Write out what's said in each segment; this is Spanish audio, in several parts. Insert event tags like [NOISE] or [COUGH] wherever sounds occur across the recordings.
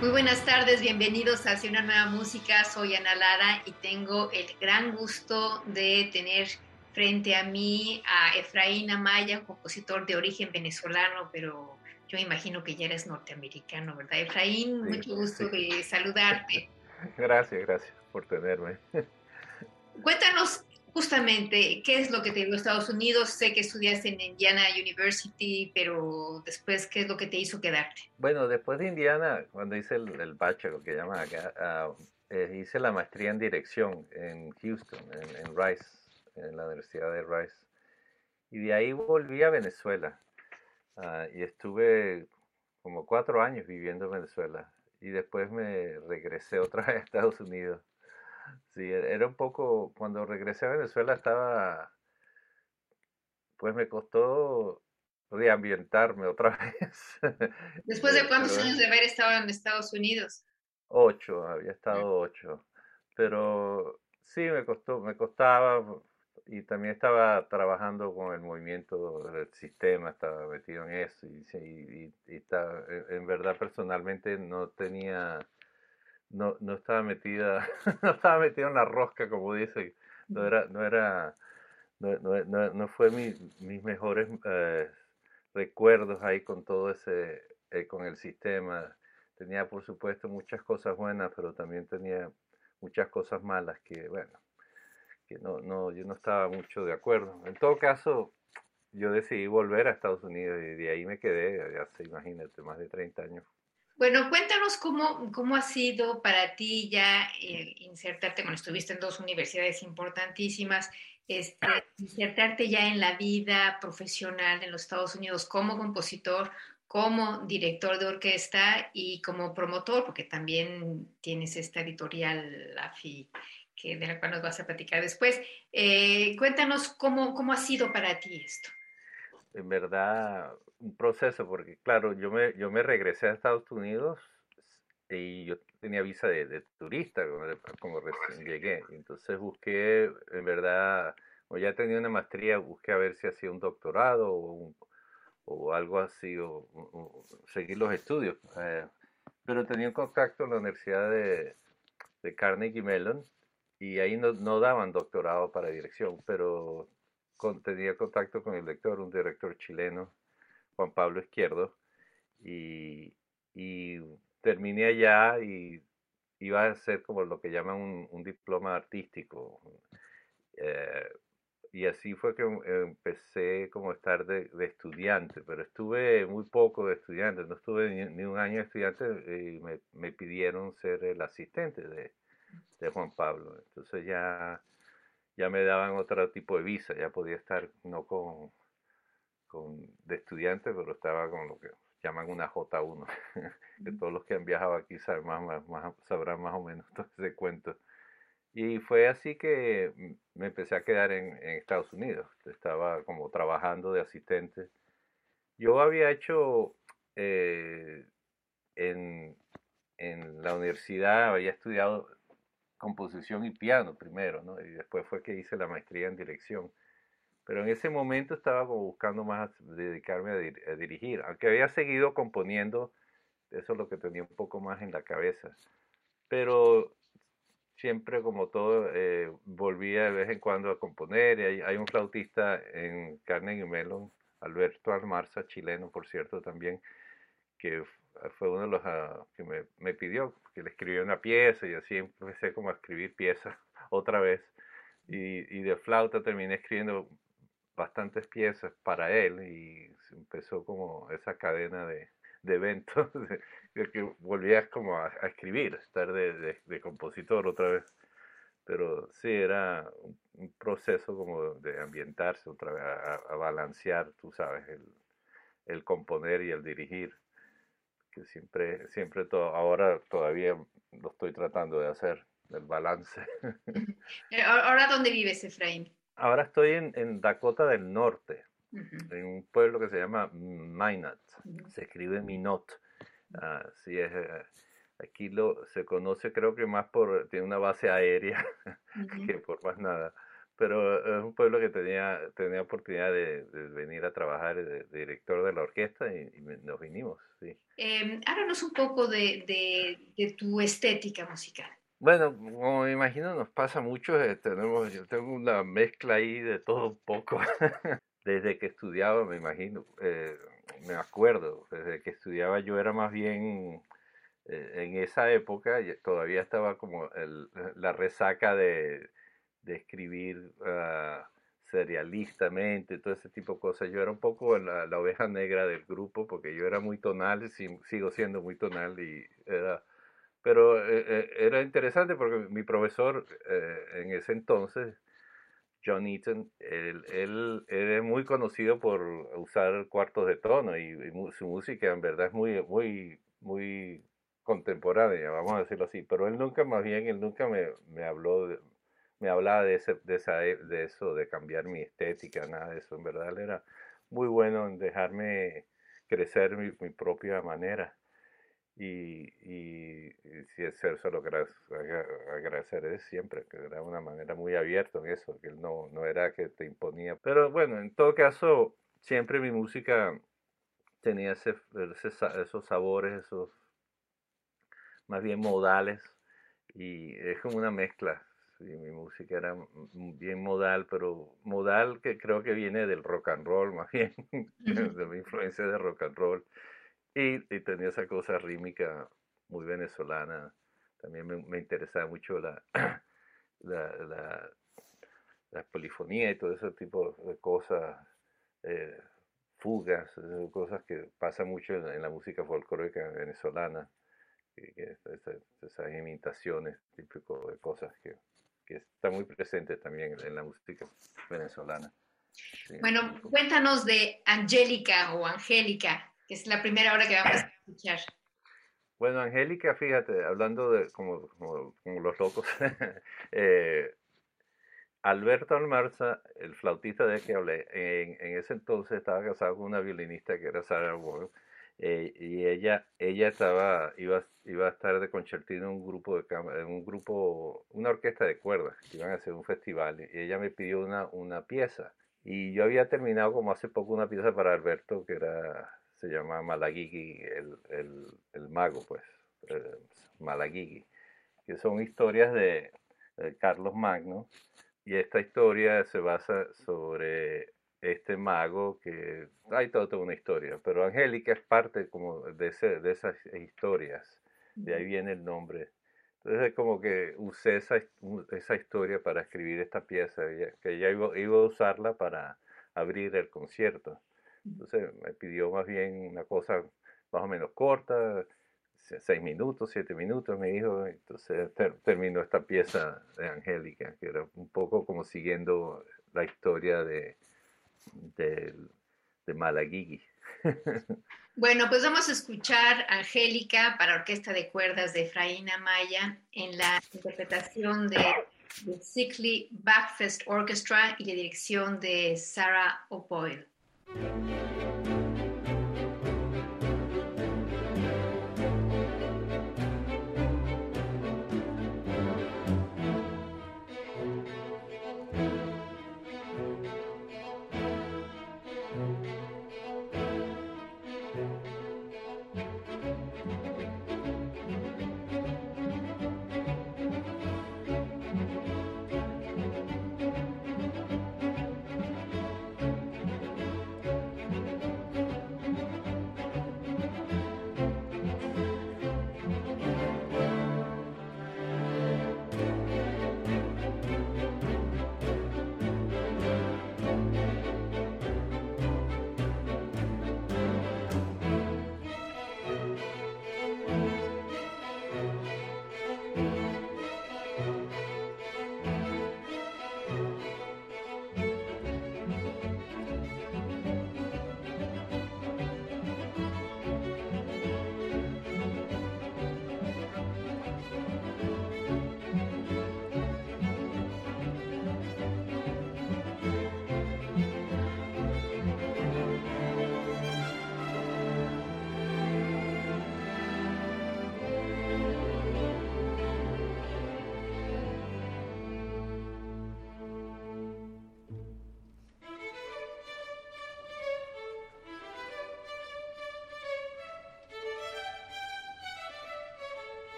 Muy buenas tardes, bienvenidos a Hacia una nueva música. Soy Ana Lara y tengo el gran gusto de tener frente a mí a Efraín Amaya, compositor de origen venezolano, pero yo imagino que ya eres norteamericano, ¿verdad? Efraín, mucho gusto de saludarte. [LAUGHS] Gracias, gracias por tenerme. [LAUGHS] Cuéntanos justamente, ¿qué es lo que te dio Estados Unidos? Sé que estudiaste en Indiana University, pero después, ¿qué es lo que te hizo quedarte? Bueno, después de Indiana, cuando hice el, el bachelor, que llaman acá, ah, eh, hice la maestría en dirección en Houston, en, Rice, en la Universidad de Rice. Y de ahí volví a Venezuela. Ah, y estuve como cuatro años viviendo en Venezuela. Y después me regresé otra vez a Estados Unidos Sí, e-, era un poco, cuando regresé a Venezuela estaba, pues me costó reambientarme otra [LAUGHS] vez. ¿Después de cuántos años de haber estado en Estados Unidos? Ocho, había estado ocho. Pero sí, me costó, me costaba, y también estaba trabajando con el movimiento del sistema, estaba metido en eso, y, y, y, estaba, en verdad personalmente no tenía no, no estaba metida, [LAUGHS] no estaba metida en la rosca, como dice, no era, no era, no, no, no fue mi, mis mejores eh, recuerdos ahí con todo ese, eh, con el sistema. Tenía, por supuesto, muchas cosas buenas, pero también tenía muchas cosas malas que, bueno, que no, no, yo no estaba mucho de acuerdo. En todo caso, yo decidí volver a Estados Unidos y de ahí me quedé, hace, imagínate, más de 30 años. Bueno, cuéntanos cómo, cómo ha sido para ti ya insertarte, bueno, estuviste en dos universidades importantísimas, este, insertarte ya en la vida profesional en los Estados Unidos como compositor, como director de orquesta y como promotor, porque también tienes esta editorial AFI que, de la cual nos vas a platicar después. Eh, cuéntanos cómo, cómo ha sido para ti esto en verdad un proceso, porque claro, yo me, yo me regresé a Estados Unidos y yo tenía visa de, turista como, recién llegué. Entonces busqué, en verdad, o ya tenía una maestría, busqué a ver si hacía un doctorado o, o algo así, o, seguir los estudios. Eh, pero tenía un contacto en la Universidad de, de Carnegie Mellon y ahí no, no daban doctorado para dirección, pero tenía contacto con el director, un director chileno, Juan Pablo Izquierdo, y, terminé allá y iba a hacer como lo que llaman un, diploma artístico. Eh, y así fue que empecé como a estar de, estudiante, pero estuve muy poco de estudiante, no estuve ni, un año de estudiante y me, me, pidieron ser el asistente de Juan Pablo. Entonces ya ya me daban otro tipo de visa, ya podía estar no con, con de estudiante, pero estaba con lo que llaman una J1, [LAUGHS] que todos los que han viajado aquí saben más, más, sabrán más o menos [LAUGHS] todo ese cuento. Y fue así que me empecé a quedar en, en, Estados Unidos. Estaba como trabajando de asistente. Yo había hecho eh, en, en la universidad, había estudiado composición y piano primero, ¿no? Y después fue que hice la maestría en dirección. Pero en ese momento estaba buscando más dedicarme a, dirigir, aunque había seguido componiendo, eso es lo que tenía un poco más en la cabeza. Pero siempre como todo, eh, volvía de vez en cuando a componer. Y hay, un flautista en Carnegie Mellon, Alberto Almarza, chileno por cierto también, que fue uno de los ah, que me, pidió, que le escribió una pieza y así empecé como a escribir piezas [LAUGHS] otra vez. Y, de flauta terminé escribiendo bastantes piezas para él y empezó como esa cadena de, eventos [LAUGHS] de, que volvías como a, escribir, estar de, compositor otra vez. Pero sí, era un, proceso como de ambientarse otra vez, a, balancear, tú sabes, el, el componer y el dirigir que siempre, siempre todo, ahora todavía lo estoy tratando de hacer, el balance. [LAUGHS] Eh, ¿Ahora dónde vives, Efraín? Ahora estoy en, en Dakota del Norte, en un pueblo que se llama Minot, se escribe Minot. Así es, eh, aquí lo, se conoce creo que más por, tiene una base aérea [LAUGHS] que por más nada pero es un pueblo que tenía, tenía oportunidad de, venir a trabajar de, director de la orquesta y, nos vinimos, sí. Eh, háblanos un poco de, de, tu estética musical. Bueno, como me imagino nos pasa mucho, eh, tenemos, yo tengo una mezcla ahí de todo un poco. [LAUGHS] desde que estudiaba, me imagino, eh, me acuerdo, desde que estudiaba yo era más bien, eh, en esa época todavía estaba como el, la resaca de de escribir uh, serialistamente, todo ese tipo de cosas. Yo era un poco la, oveja negra del grupo porque yo era muy tonal, y sigo siendo muy tonal y era... Pero eh, eh, era interesante porque mi profesor eh, en ese entonces, John Eaton, él, él, es muy conocido por usar cuartos de tono y, su música en verdad es muy, muy, muy contemporánea, vamos a decirlo así. Pero él nunca, más bien, él nunca me, me habló, de, me hablaba de, ese, de, esa, e, de eso, de cambiar mi estética, nada de eso. En verdad, él era muy bueno en dejarme crecer mi, mi propia manera. Y, y, si es eso lo que agradecer es siempre, que era una manera muy abierta en eso, que él no, no era que te imponía. Pero bueno, en todo caso, siempre mi música tenía ese, esos sabores, esos más bien modales, y es como una mezcla y mi música era bien modal, pero modal que creo que viene del rock and roll, [LAUGHS] más bien, de mi influencia de rock and roll. Y, y tenía esa cosa rítmica muy venezolana. También me, me interesaba mucho la, [CLEARS THROAT] la, la, la, polifonía y todo ese tipo de cosas, eh, fugas, cosas que pasan mucho en, en la música folclórica venezolana. Que, esas imitaciones típico de cosas que que está muy presente también en la música venezolana. Bueno, cuéntanos de Angélica o Angélica, que es la primera hora que vamos a escuchar. Bueno, Angélica, fíjate, hablando de como, como, los locos, [LAUGHS] eh, Alberto Almarza, el flautista de que hablé, en, en, ese entonces estaba casado con una violinista que era Sarah Ward, eh, y ella, ella estaba, iba, iba a estar de concertino en un grupo de en un grupo, una orquesta de cuerdas, que iban a hacer un festival, y ella me pidió una, una pieza. Y yo había terminado como hace poco una pieza para Alberto, que era, se llama Malagigi, el, el, el mago, pues, eh, que son historias de, de Carlos Magno, y esta historia se basa sobre este mago que hay toda una historia, pero Angélica es parte como de, ese, de esas historias, de ahí viene el nombre. Entonces es como que usé esa, esa historia para escribir esta pieza, que ya iba, iba, a usarla para abrir el concierto. Entonces me pidió más bien una cosa más o menos corta, seis minutos, siete minutos, me dijo. Entonces terminó esta pieza de Angélica, que era un poco como siguiendo la historia de, de, de. [LAUGHS] Bueno, pues vamos a escuchar Angélica para orquesta de cuerdas de Efraín Amaya en la interpretación de, de Sickly Backfest Orchestra y la dirección de Sarah O'Boyle.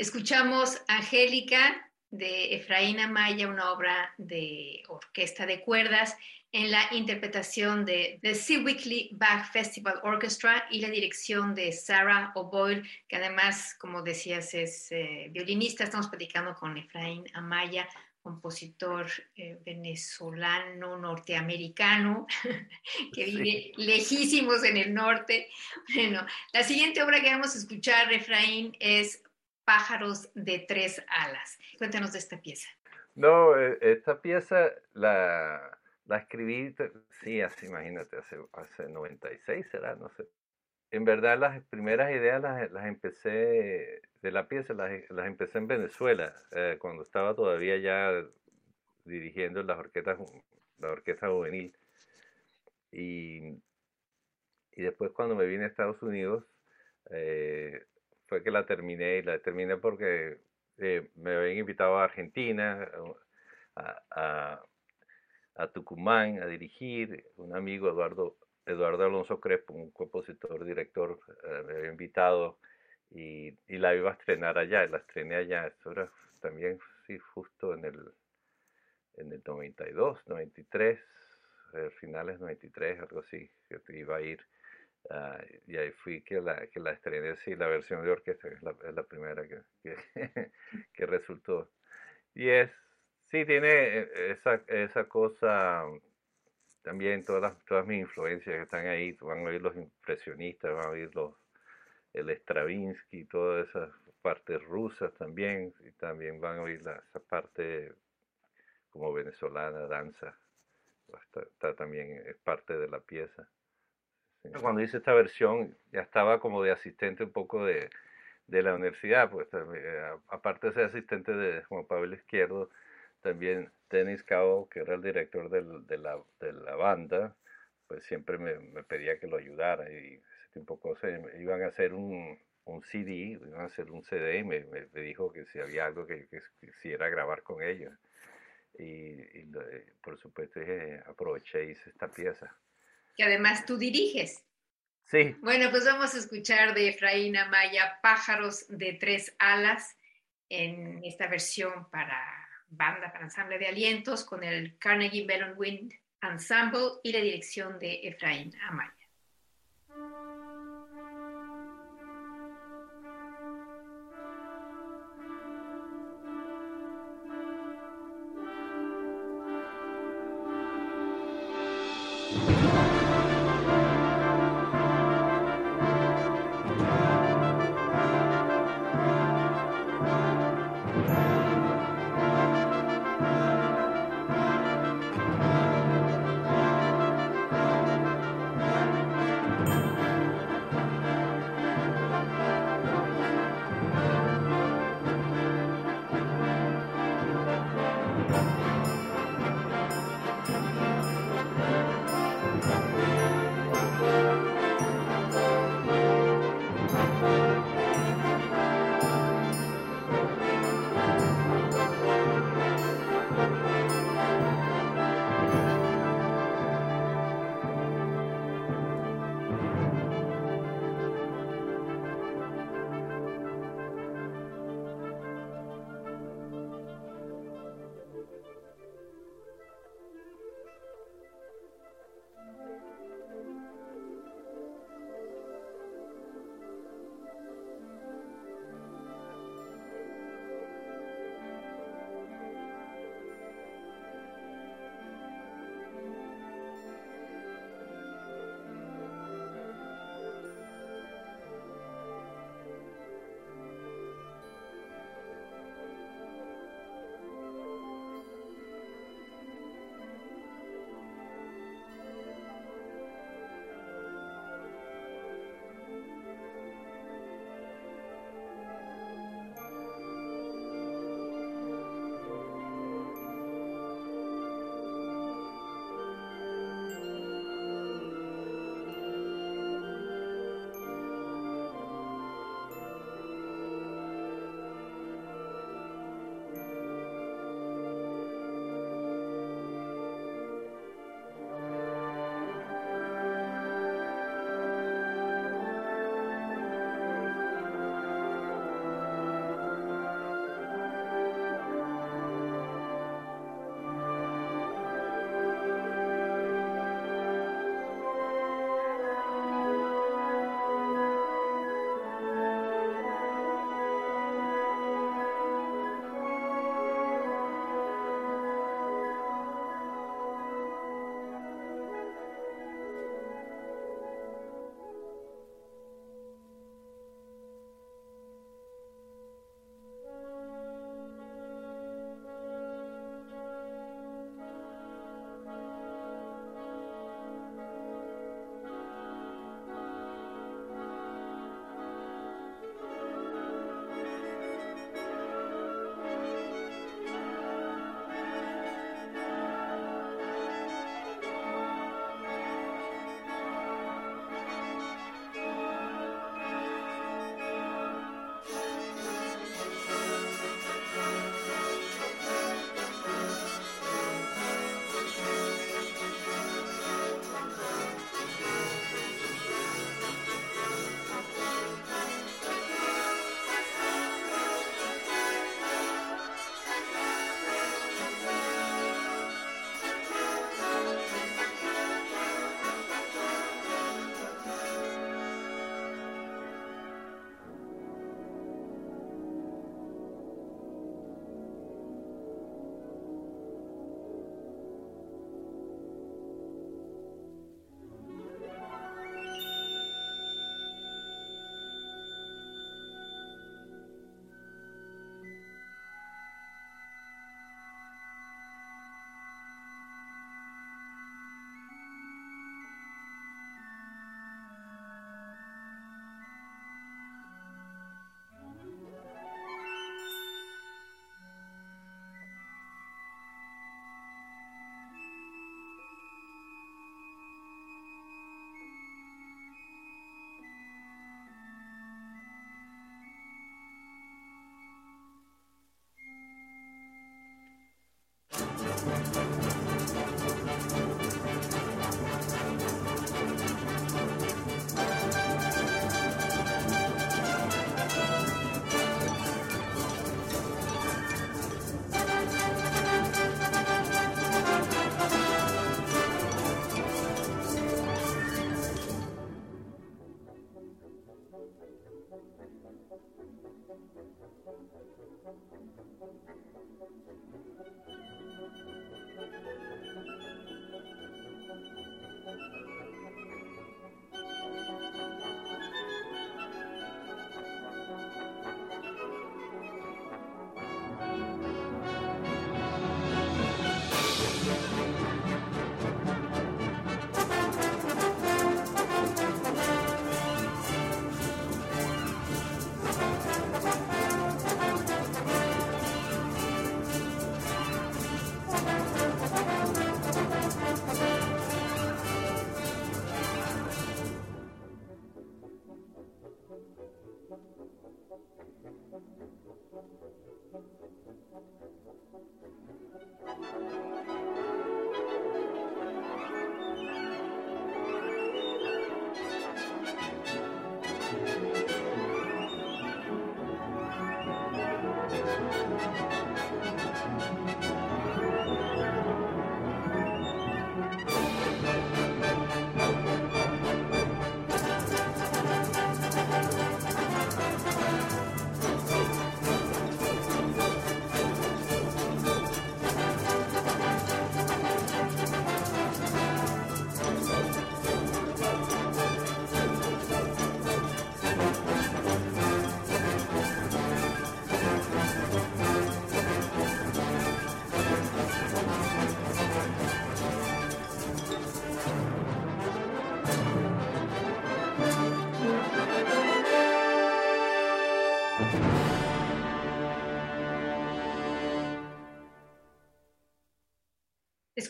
Escuchamos Angélica de Efraín Amaya, una obra de orquesta de cuerdas, en la interpretación de The Sea Weekly Bach Festival Orchestra y la dirección de Sarah O'Boyle, que además, como decías, es eh, violinista. Estamos platicando con Efraín Amaya, compositor eh, venezolano, norteamericano, [LAUGHS] que vive lejísimos en el norte. Bueno, la siguiente obra que vamos a escuchar, Efraín, es pájaros de tres alas. Cuéntanos de esta pieza. No, e, esta pieza la, la escribí, sí, así, imagínate, hace, hace 96 será, no sé. En verdad las primeras ideas las, las empecé de la pieza, las, las empecé en Venezuela, eh, cuando estaba todavía ya dirigiendo las orquestas, la orquesta juvenil. Y, y después cuando me vine a Estados Unidos, eh, fue que la terminé y la terminé porque eh, me habían invitado a Argentina, a, Tucumán a dirigir, un amigo Eduardo, Eduardo Alonso Crespo, un compositor, director, eh, me había invitado y, la iba a estrenar allá, la estrené allá, esto era también, sí, justo en el, en el 92, 93, eh, finales 93, algo así, que iba a ir. Ah, y ahí fui que la, que la estrené, sí, la versión de orquesta, es la, es la primera que, [LAUGHS] que, resultó. Y es, sí, tiene eh, esa, esa cosa, también todas, todas mis influencias que están ahí, van a oír los impresionistas, van a oír los, el Stravinsky, todas esas partes rusas también, y también van a oír la, esa parte como venezolana, danza, está también, es parte de la pieza. Cuando hice esta versión ya estaba como de asistente un poco de, de la universidad, pues eh, aparte de ser asistente de Juan Pablo Izquierdo, también Dennis Cao, que era el director de, la, de, la, banda, pues siempre me, me, pedía que lo ayudara y tipo de cosas. Iban a hacer un, un CD, iban a hacer un CD y me, me, dijo que si había algo que, que quisiera grabar con ellos. Y, y, por supuesto dije, aproveché y hice esta pieza que además tú diriges. Sí. Bueno, pues vamos a escuchar de Efraín Amaya Pájaros de tres alas en esta versión para banda, para ensamble de alientos con el Carnegie Mellon Wind Ensemble y la dirección de Efraín Amaya.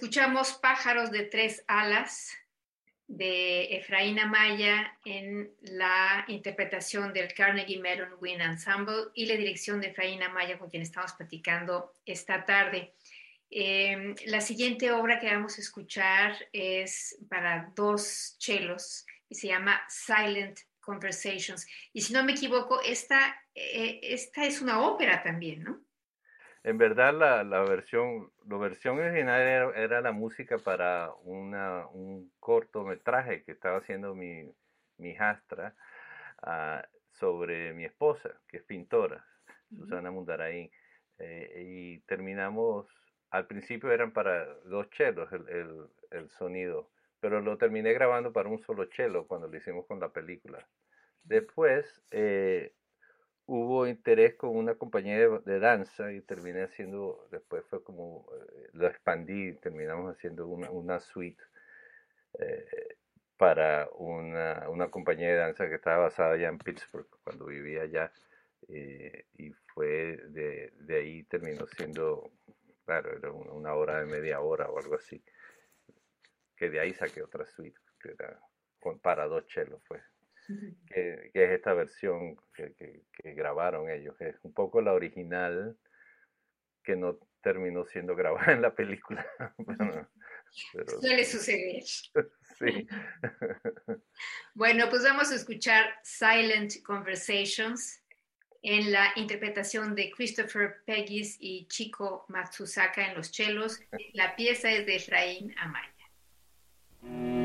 Escuchamos Pájaros de tres alas de Efraín Amaya en la interpretación del Carnegie Mellon Wind Ensemble y la dirección de Efraín Amaya con quien estamos platicando esta tarde. Em, la siguiente obra que vamos a escuchar es para dos chelos y se llama Silent Conversations. Y si no me equivoco, esta, eh, esta es una ópera también, ¿no? En verdad, la, la versión, la versión original era, la música para una, un cortometraje que estaba haciendo mi, mi hijastra ah, sobre mi esposa, que es pintora, Susana Mundaraín. Eh, y terminamos, al principio eran para dos chelos el, el, el, sonido, pero lo terminé grabando para un solo chelo cuando lo hicimos con la película. Después, eh, hubo interés con una compañía de, danza y terminé haciendo, después fue como, eh, lo expandí, terminamos haciendo una, una suite eh, para una, compañía de danza que estaba basada allá en Pittsburgh cuando vivía allá eh, y fue de, ahí terminó siendo, claro, era una, hora de media hora o algo así, que de ahí saqué otra suite, que era para dos chelos fue que, es esta versión que, grabaron ellos, que es un poco la original que no terminó siendo [LAUGHS] grabada en la película. [LAUGHS] Suele suceder. [LAUGHS] sí. bueno, pues vamos a escuchar Silent Conversations en la interpretación de Christopher Peggis y Chico Matsusaka en los chelos. La pieza es de Efraín Amaya.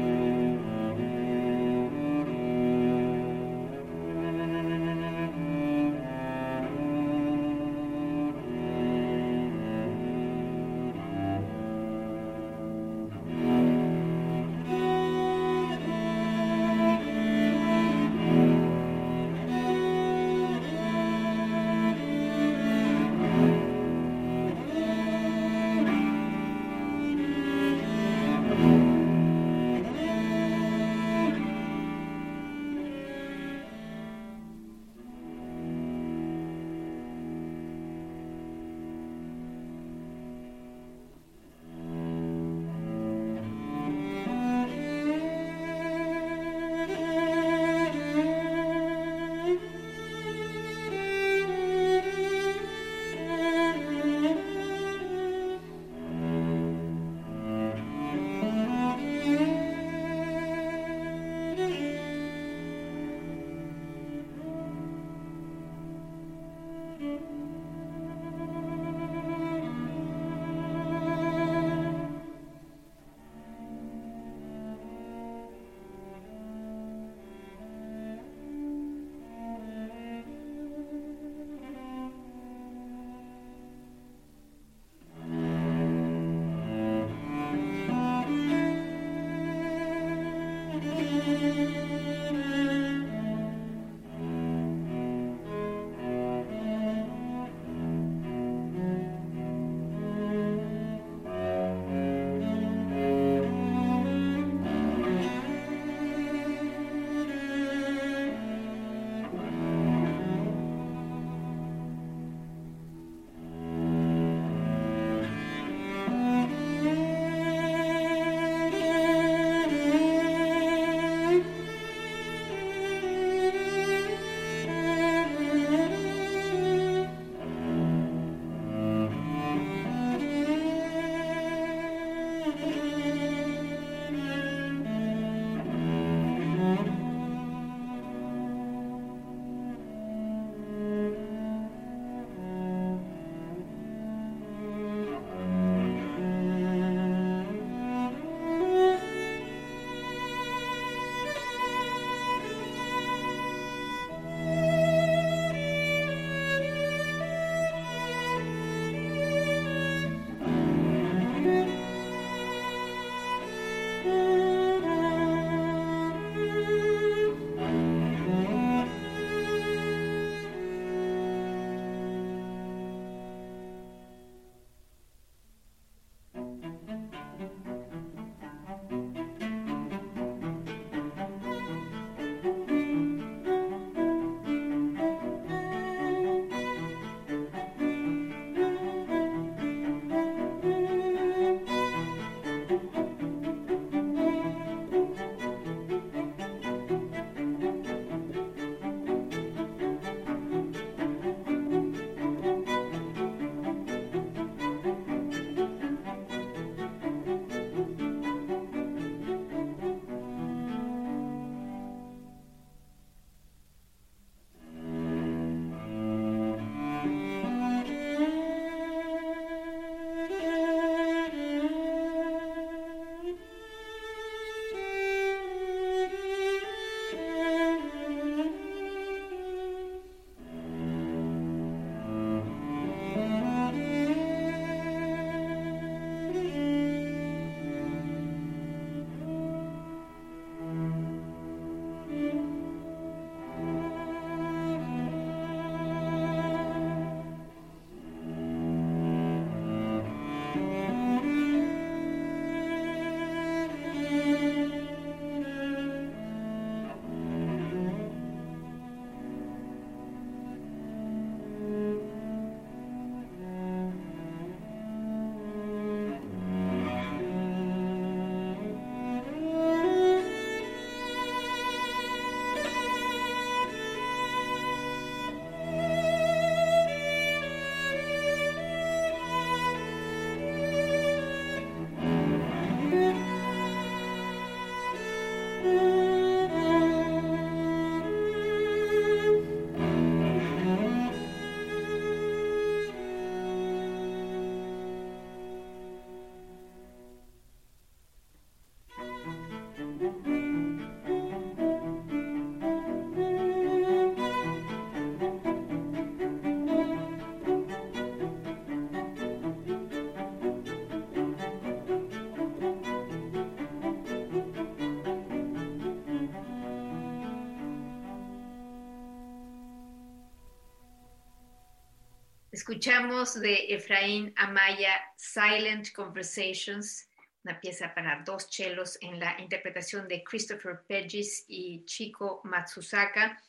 Escuchamos de Efraín Amaya Silent Conversations, una pieza para dos chelos en la interpretación de Christopher Pedges y Chico Matsusaka.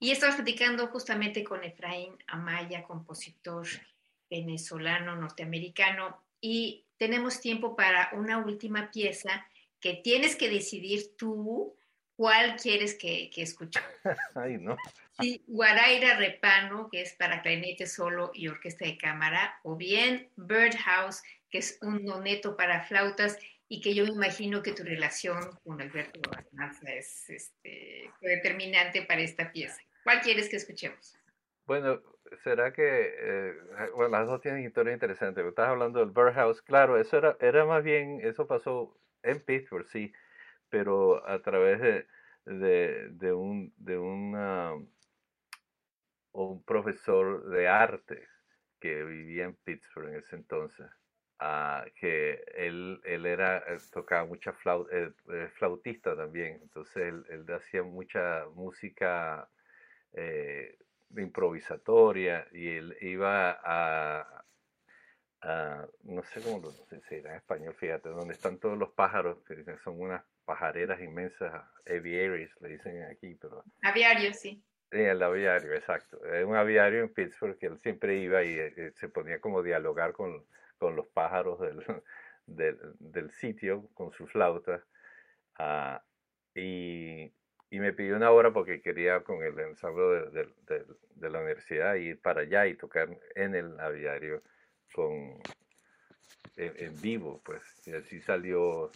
Y estamos platicando justamente con Efraín Amaya, compositor venezolano norteamericano. Y tenemos tiempo para una última pieza que tienes que decidir tú cuál quieres que, que escuchemos. [LAUGHS] Ay, no. Sí, Guaraira Repano, que es para clarinete solo y orquesta de cámara, o bien Birdhouse, que es un noneto para flautas y que yo me imagino que tu relación con Alberto Arnaza es este, determinante para esta pieza. ¿Cuál quieres que escuchemos? Bueno, será que, eh, bueno, las dos tienen historias interesantes. Estás hablando del Birdhouse, claro, eso era, era más bien, eso pasó en Pittsburgh, sí, pero a través de, de, de un, de una, un profesor de arte que vivía en Pittsburgh en ese entonces, uh, que él, él era, eh, tocaba mucha flauta, eh, eh, flautista también, entonces él, él hacía mucha música eh, improvisatoria y él iba a, a no sé cómo lo se dirá en español, fíjate, donde están todos los pájaros, que son unas pajareras inmensas, aviaries, le dicen aquí, pero... Aviario, sí. Sí, el aviario, exacto. Es un aviario en Pittsburgh que él siempre iba y eh, se ponía como a dialogar con, con los pájaros del, [LAUGHS] del, del, sitio, con su flauta. Uh, y, y, me pidió una hora porque quería con el ensamble de, de, de, la universidad ir para allá y tocar en el aviario con, en, en vivo, pues. Y así salió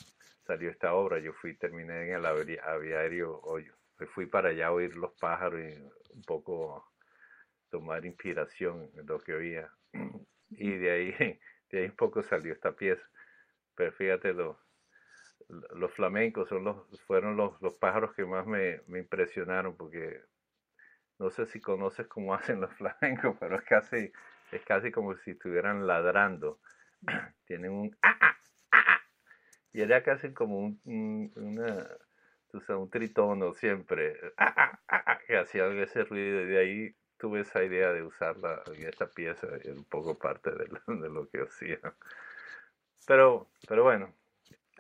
salió esta obra. Yo fui, terminé en el aviario, hoy fui para allá a oír los pájaros y un poco tomar inspiración en lo que oía. Y de ahí, de ahí un poco salió esta pieza. Pero fíjate, los, los flamencos son los, fueron los, los pájaros que más me, me impresionaron porque no sé si conoces cómo [LAUGHS] hacen los flamencos, pero es casi, es casi como si estuvieran ladrando. [CLEARS THROAT] Tienen un ah, ah, y era casi como un, un, tritono siempre, ah, ah, ah, que hacía ese ruido, y de ahí tuve esa idea de usarla en esta pieza, y un poco parte de lo, que hacía. Pero, pero bueno,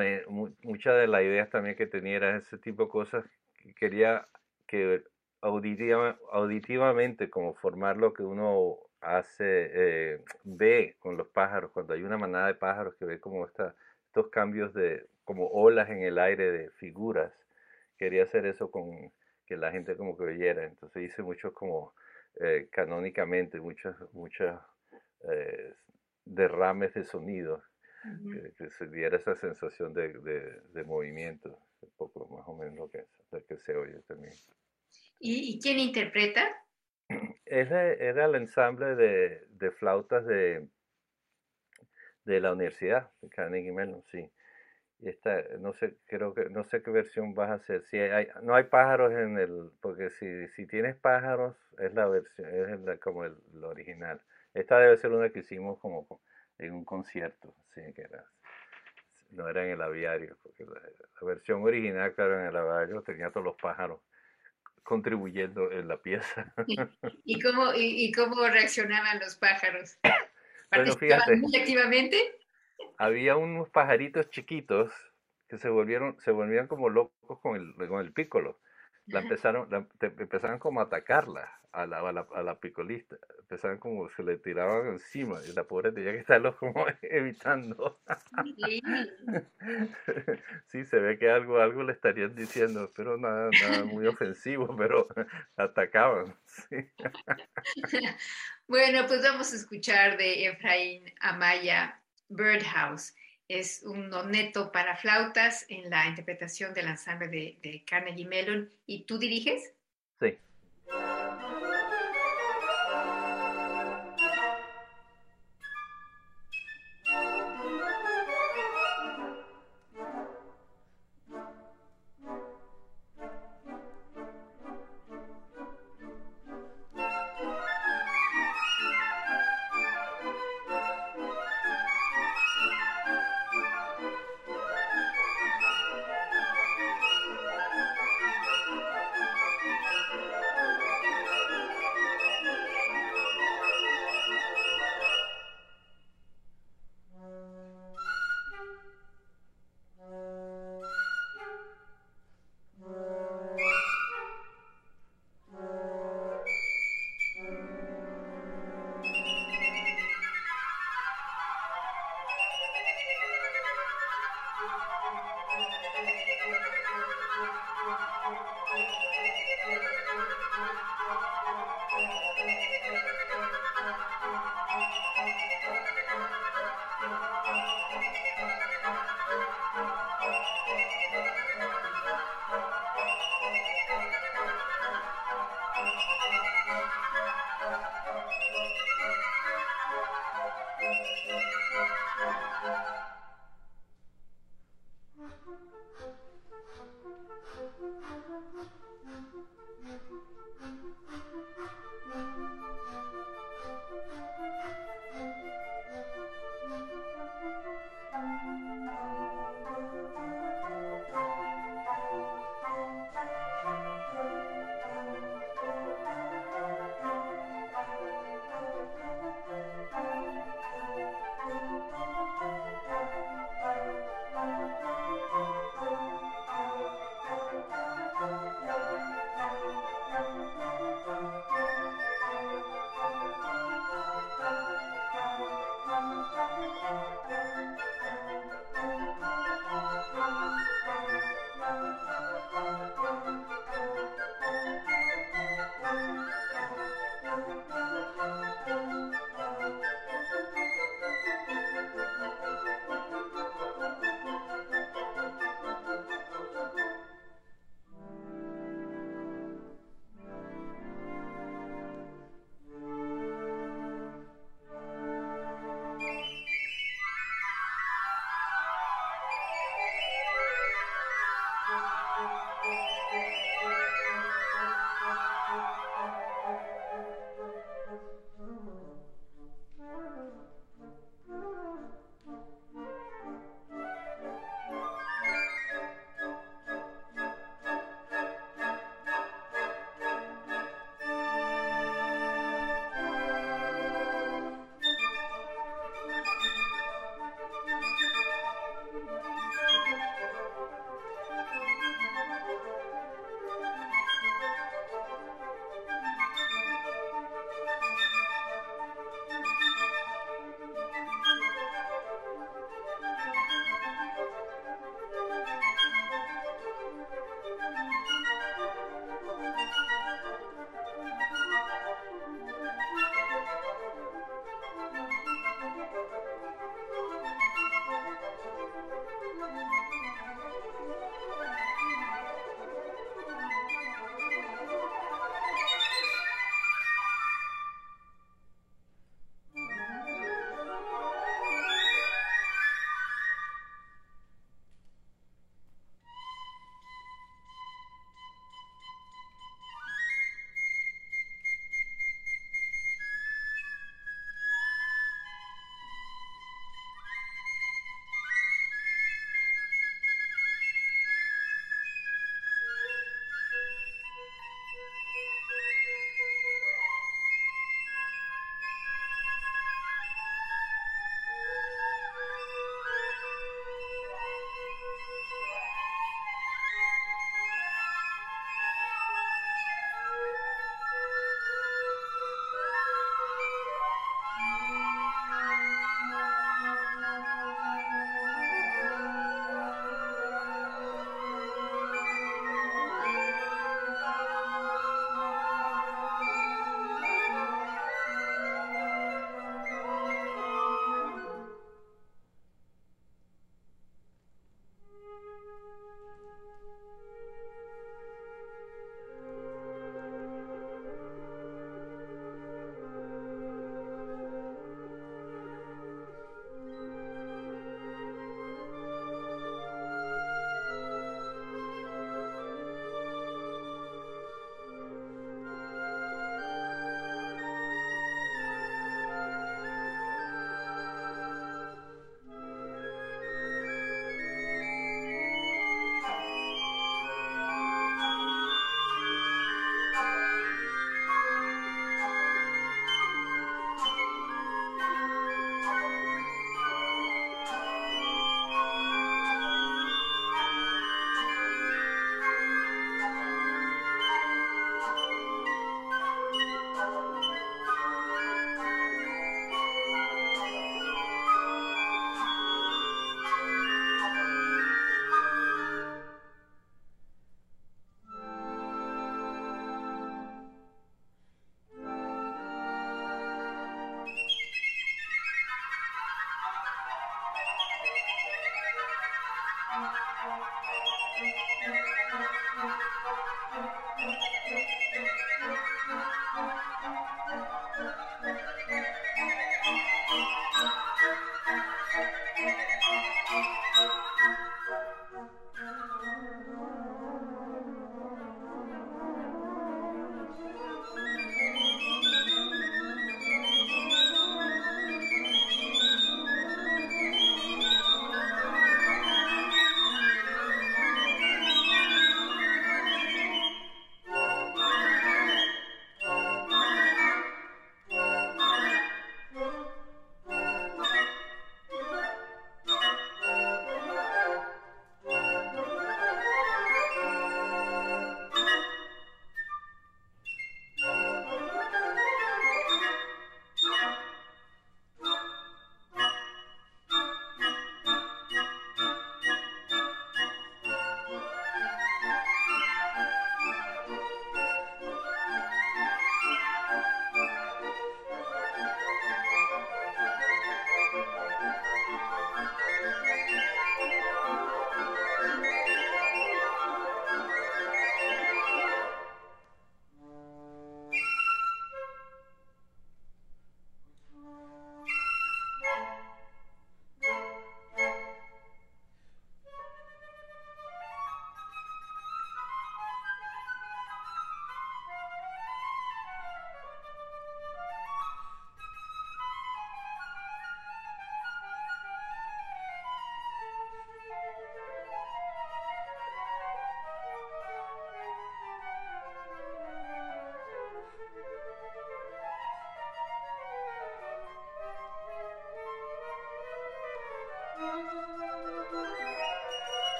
eh, muchas de las ideas también que tenía era ese tipo de cosas que quería que auditiva, auditivamente como formar lo que uno hace, eh, ve con los pájaros, cuando hay una manada de pájaros que ve como esta estos cambios de como olas en el aire de figuras. Quería hacer eso con que la gente como que oyera. Entonces hice muchos como eh, canónicamente, muchas, muchas eh, derrames de sonido, que, que, se diera esa sensación de, de, de, movimiento, un poco más o menos lo que, lo que se oye también. ¿Y, y quién interpreta? [CLEARS THROAT] Ese era el ensamble de, de flautas de de la universidad Carnegie Mellon, sí. Y esta, no sé, creo que, no sé qué versión vas a hacer. Si hay, no hay pájaros en el, porque si, si tienes pájaros, es la versión, es como el, lo original. Esta debe ser una que hicimos como en un concierto, sí, que era, no era en el aviario, porque la, la versión original, claro, en el aviario tenía todos los pájaros contribuyendo en la pieza. [LAUGHS] ¿Y cómo, y, y cómo reaccionaban los pájaros? Bueno, fíjate, muy activamente? Había unos pajaritos chiquitos que se volvieron, se volvían como locos con el, con el pícolo. La empezaron, la, te, empezaron como a atacarla a la, a la, a la picolista. Empezaron como se le tiraban encima y la pobre tenía que estarlo como [LAUGHS] evitando. [LAUGHS] sí, se ve que algo, algo le estarían diciendo, pero nada, nada muy ofensivo, [LAUGHS] pero atacaban. Sí. bueno, pues vamos a escuchar de Efraín Amaya Birdhouse es un noneto para flautas en la interpretación del ensamble de, de Carnegie Mellon. ¿Y tú diriges? Sí.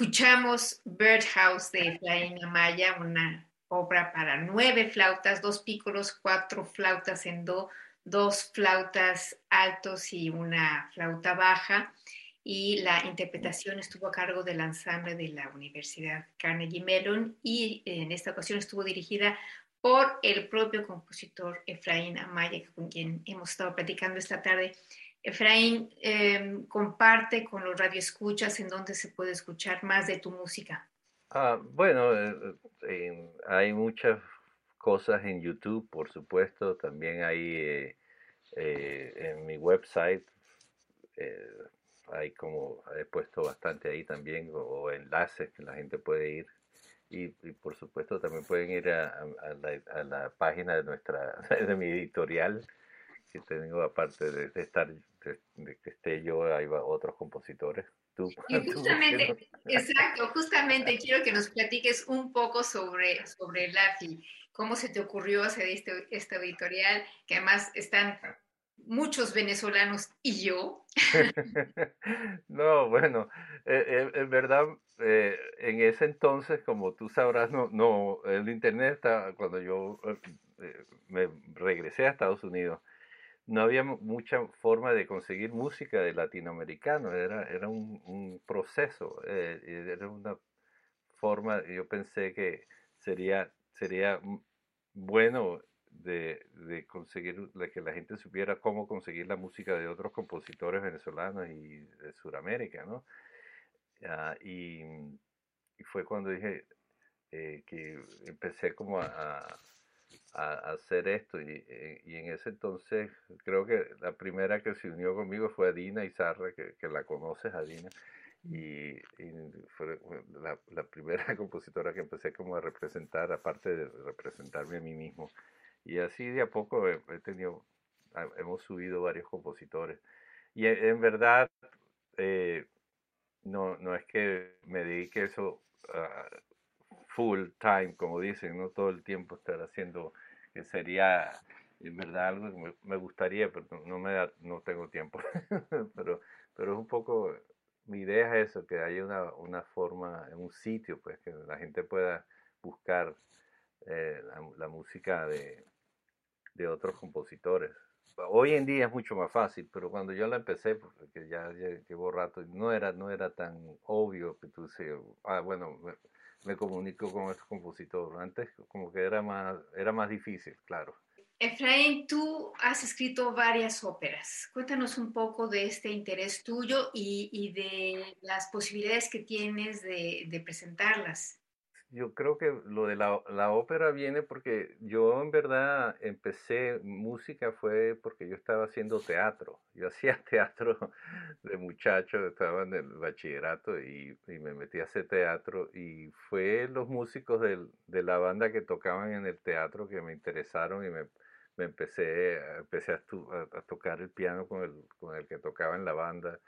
Escuchamos Birdhouse de Efraín Amaya, una obra para nueve flautas, dos pícolos, cuatro flautas en do, dos flautas altos y una flauta baja. Y la interpretación estuvo a cargo del ensamble de la Universidad Carnegie Mellon y en esta ocasión estuvo dirigida por el propio compositor Efraín Amaya, con quien hemos estado platicando esta tarde. Efraín, em, comparte con los radioescuchas en donde se puede escuchar más de tu música. Ah, bueno, eh, eh, hay muchas cosas en YouTube, por supuesto. También hay eh, en mi website, hay como, he puesto bastante ahí también, o, enlaces que la gente puede ir. Y, por supuesto también pueden ir a, la, página de nuestra, [LAUGHS] de mi editorial, que tengo aparte de, estar, de, que esté yo, hay otros compositores. y [LAUGHS] justamente, exacto, justamente quiero que nos platiques un poco sobre, sobre el AFI, cómo se te ocurrió hacer este, este editorial, que además están muchos venezolanos y yo. [LAUGHS] no, bueno, eh, eh, en verdad, eh, en ese entonces, como tú sabrás, no, no, el internet está, cuando yo me regresé a Estados Unidos, no había mucha forma de conseguir música de latinoamericano, era, era un, proceso, eh, era una forma, yo pensé que sería, sería bueno de, conseguir, de que la gente supiera cómo conseguir la música de otros compositores venezolanos y de Sudamérica, ¿no? Ah, y, fue cuando dije eh, que empecé como a, hacer esto. Y, eh, y, en ese entonces, creo que la primera que se unió conmigo fue Adina Izarra, que, que la conoces, Adina. Y, fue la, la, primera [LAUGHS] compositora que empecé como a representar, aparte de representarme a mí mismo. Y así de a poco he, tenido, hemos subido varios compositores. Y en, verdad, eh, no, no es que me dedique eso full time, como dicen, no todo el tiempo estar haciendo, que sería en verdad algo que me, gustaría, pero no, me da, no tengo tiempo. [LAUGHS] pero, pero es un poco, mi idea es eso, que haya una, una forma, un sitio, pues, que la gente pueda buscar eh, la, música de, de otros compositores. Hoy en día es mucho más fácil, pero cuando yo la empecé, porque ya, llevo rato, no era, no era tan obvio que tú se, ah, bueno, me comunico con este compositor. Antes como que era más, era más difícil, claro. Efraín, tú has escrito varias óperas. Cuéntanos un poco de este interés tuyo y, y de las posibilidades que tienes de, de presentarlas yo creo que lo de la, la, ópera viene porque yo en verdad empecé música fue porque yo estaba haciendo teatro. Yo [LAUGHS] hacía teatro de muchacho, estaba en el bachillerato y, y me metí a hacer teatro y fue los músicos del, de la banda que tocaban en el teatro que me interesaron y me, me empecé, empecé a, tocar el piano con el, con el que tocaba en la banda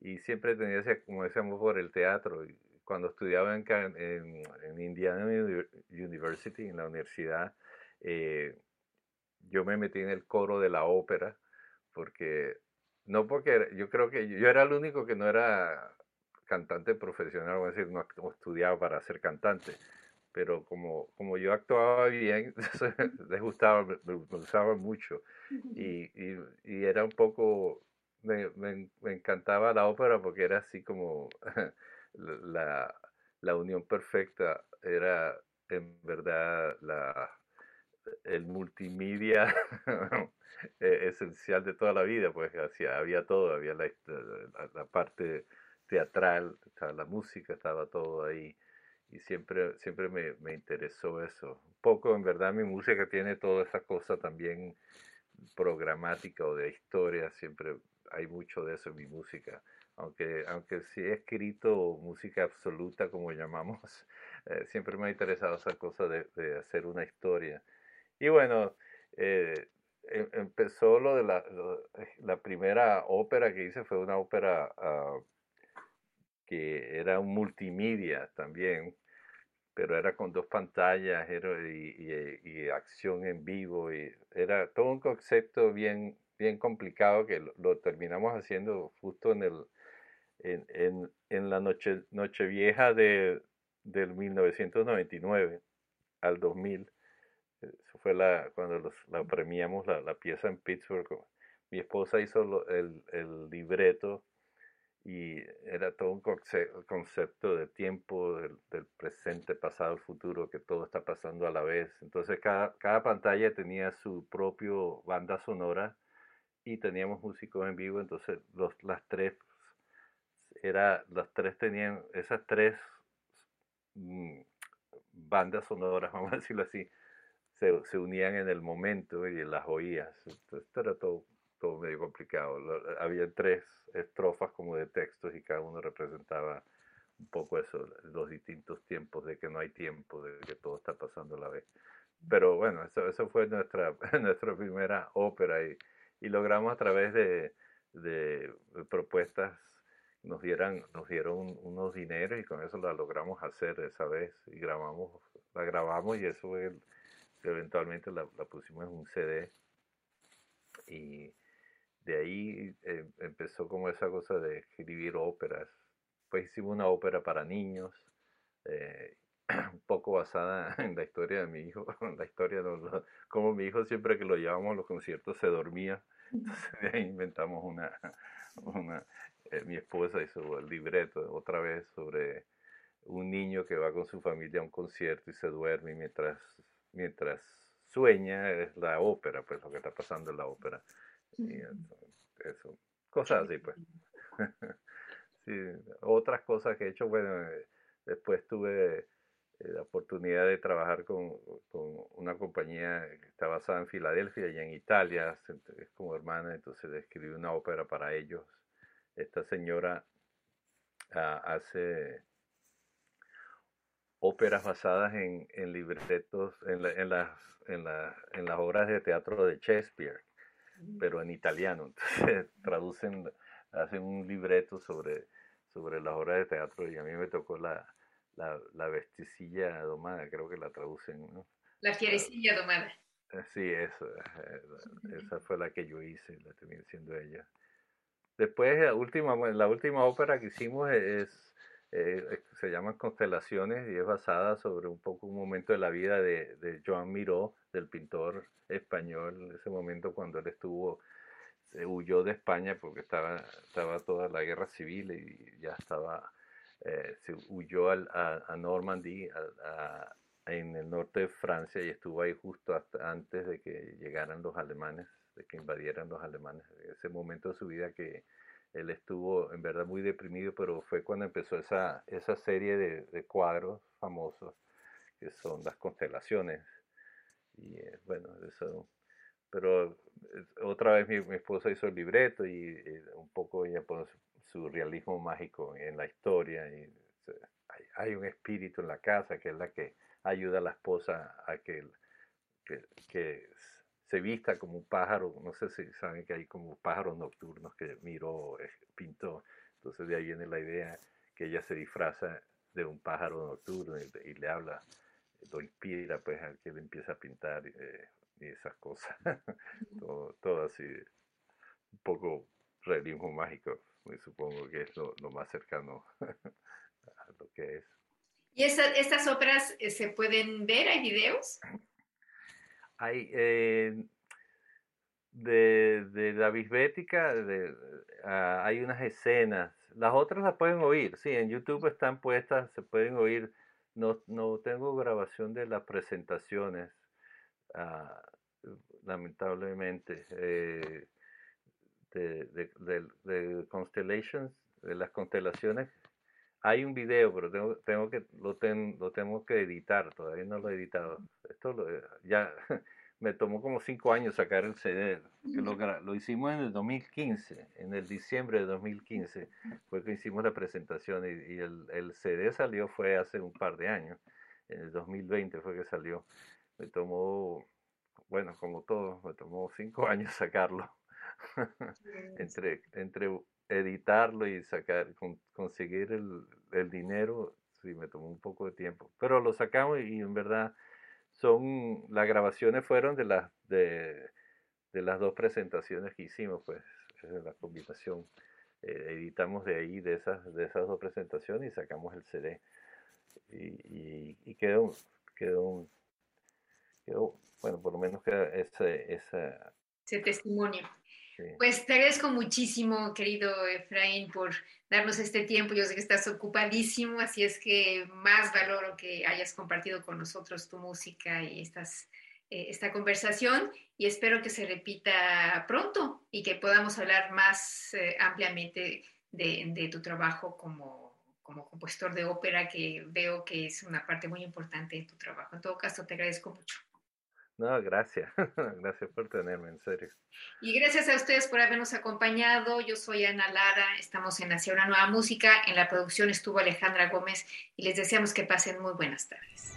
y siempre tenía ese, como ese amor por el teatro. Cuando estudiaba en, en, Indiana University, en la universidad, eh, yo me metí en el coro de la ópera, porque, no porque, yo creo que yo era el único que no era cantante profesional, es decir, no, estudiaba para ser cantante, pero como, como yo actuaba bien, [LAUGHS] les gustaba, me, gustaba mucho, y, y, y, era un poco, me, me, me encantaba la ópera porque era así como... [LAUGHS] la, la unión perfecta era en verdad la, el multimedia [LAUGHS] e, esencial de toda la vida, pues había todo, había la, la, parte teatral, la música, estaba todo ahí y siempre, siempre me, me, interesó eso. Un poco, en verdad, mi música tiene toda esa cosa también programática o de historia, siempre hay mucho de eso en mi música aunque, aunque sí he escrito música absoluta, como llamamos, [LAUGHS] eh, siempre me ha interesado esa cosa de, hacer una historia. Y bueno, eh, em, empezó lo de la, la, primera ópera que hice, fue una ópera ah, que era un multimedia también, pero era con dos pantallas y, y, acción en vivo, y era todo un concepto bien, bien complicado que lo terminamos haciendo justo en el en, en, en la noche, noche vieja de, del 1999 al 2000. Eso fue la, cuando los, la premiamos la, la, pieza en Pittsburgh. Mi esposa hizo el, el libreto y era todo un concepto de tiempo, del, del, presente, pasado, futuro, que todo está pasando a la vez. Entonces cada, cada pantalla tenía su propio banda sonora y teníamos músicos en vivo, entonces los, las tres, era, las tres tenían, esas tres mm, bandas sonoras, [LAUGHS] vamos a decirlo así, se, se, unían en el momento y las oías. Esto era todo, todo medio complicado. había tres estrofas como de textos y cada uno representaba un poco eso, los distintos tiempos, de que no hay tiempo, de que todo está pasando a la vez. Pero bueno, eso, eso fue nuestra, [LAUGHS] nuestra primera ópera y, y logramos a través de, de, propuestas, nos, dieran, nos dieron unos dineros y con eso la logramos hacer esa vez y grabamos, la grabamos y eso fue eventualmente la, la pusimos en un CD y de ahí eh, empezó como esa cosa de escribir óperas. Pues hicimos una ópera para niños, eh, [CLEARS THROAT] un poco basada en la historia de mi hijo, [LAUGHS] la historia de como mi hijo siempre que lo llevamos a los conciertos se dormía. Entonces de ahí inventamos una, una eh, mi esposa hizo el libreto otra vez sobre un niño que va con su familia a un concierto y se duerme mientras, mientras sueña es la ópera, pues lo que está pasando en la ópera. Y eso, cosas así, pues. [LAUGHS] sí, otras cosas que he hecho, bueno, eh, después tuve la oportunidad de trabajar con, con, una compañía que está basada en Filadelfia y en Italia, es como hermana, entonces escribí una ópera para ellos. Esta señora uh, hace óperas basadas en, en libretos, en, la, en, las, en, la, en las obras de teatro de Shakespeare pero en italiano. [LAUGHS] Entonces traducen, hacen un libreto sobre, sobre las obras de teatro y a mí me tocó la, la, la vesticilla domada, creo que la traducen. ¿no? La fierecilla domada. Eh, sí, eso, eh, esa fue la que yo hice, la terminé siendo ella. Después, la última, la última ópera que hicimos es, eh, se llama Constelaciones y es basada sobre un poco un momento de la vida de, de Joan Miró, del pintor español, ese momento cuando él estuvo, huyó de España porque estaba, estaba toda la guerra civil y ya estaba, eh, se huyó al, a, a, Normandy, a, en el norte de Francia y estuvo ahí justo antes de que llegaran los alemanes, de que invadieran los alemanes. Ese momento de su vida que él estuvo en verdad muy deprimido, pero fue cuando empezó esa, esa serie de, cuadros famosos que son las constelaciones y eh, bueno, eso. Pero eh, otra vez mi, esposa hizo el libreto y, y un poco ella pone su, realismo mágico en la historia. Y hay, hay, un espíritu en la casa que es la que ayuda a la esposa a que, que, que se vista como un pájaro. No sé si saben que hay como pájaros nocturnos que miró, eh, pintó. Entonces de ahí viene la idea que ella se disfraza de un pájaro nocturno y, y le habla lo inspira pues a que él empieza a pintar eh, y esas cosas. [LAUGHS] todo, todo, así, un poco realismo mágico, me supongo que es lo, lo más cercano [LAUGHS] a lo que es. ¿Y esa, estas óperas eh, se pueden ver? ¿Hay videos? [CLEARS THROAT] Hay, eh, de, de, la bisbética de, uh, hay unas escenas. Las otras las pueden oír, sí, en YouTube están puestas, se pueden oír no, no tengo grabación de las presentaciones, uh, lamentablemente, eh, de, de, de, Constellations, de las constelaciones. Hay un video, pero tengo, tengo que, lo, ten, lo tengo que editar, todavía no lo he editado. Esto lo, ya [LAUGHS] me tomó como cinco años sacar el CD. Lo, lo, hicimos en el 2015, en el diciembre de 2015 fue que hicimos la presentación y, y el, el, CD salió fue hace un par de años, en el 2020 fue que salió. Me tomó, bueno, como todo, me tomó cinco [LAUGHS] años sacarlo. [LAUGHS] entre, entre editarlo y sacar, con, conseguir el, el dinero, sí, me tomó un poco de tiempo. Pero lo sacamos y en verdad son las grabaciones fueron de las de, de, las dos presentaciones que hicimos pues la combinación editamos de ahí, de esas, de esas dos presentaciones y sacamos el CD. Y, y, quedó, quedó, quedó, bueno, por lo menos queda ese, esa... ese testimonio. Pues te agradezco muchísimo, querido Efraín, por darnos este tiempo. Yo sé que estás ocupadísimo, así es que más valoro que hayas compartido con nosotros tu música y estas, eh, esta conversación y espero que se repita pronto y que podamos hablar más eh, ampliamente de, de, tu trabajo como, como compositor de ópera, que veo que es una parte muy importante de tu trabajo. En todo caso, te agradezco mucho. No, gracias. [LAUGHS] gracias por tenerme, en serio. Y gracias a ustedes por habernos acompañado. Yo soy Ana Lara, estamos en Hacia una nueva música. En la producción estuvo Alejandra Gómez y les deseamos que pasen muy buenas tardes.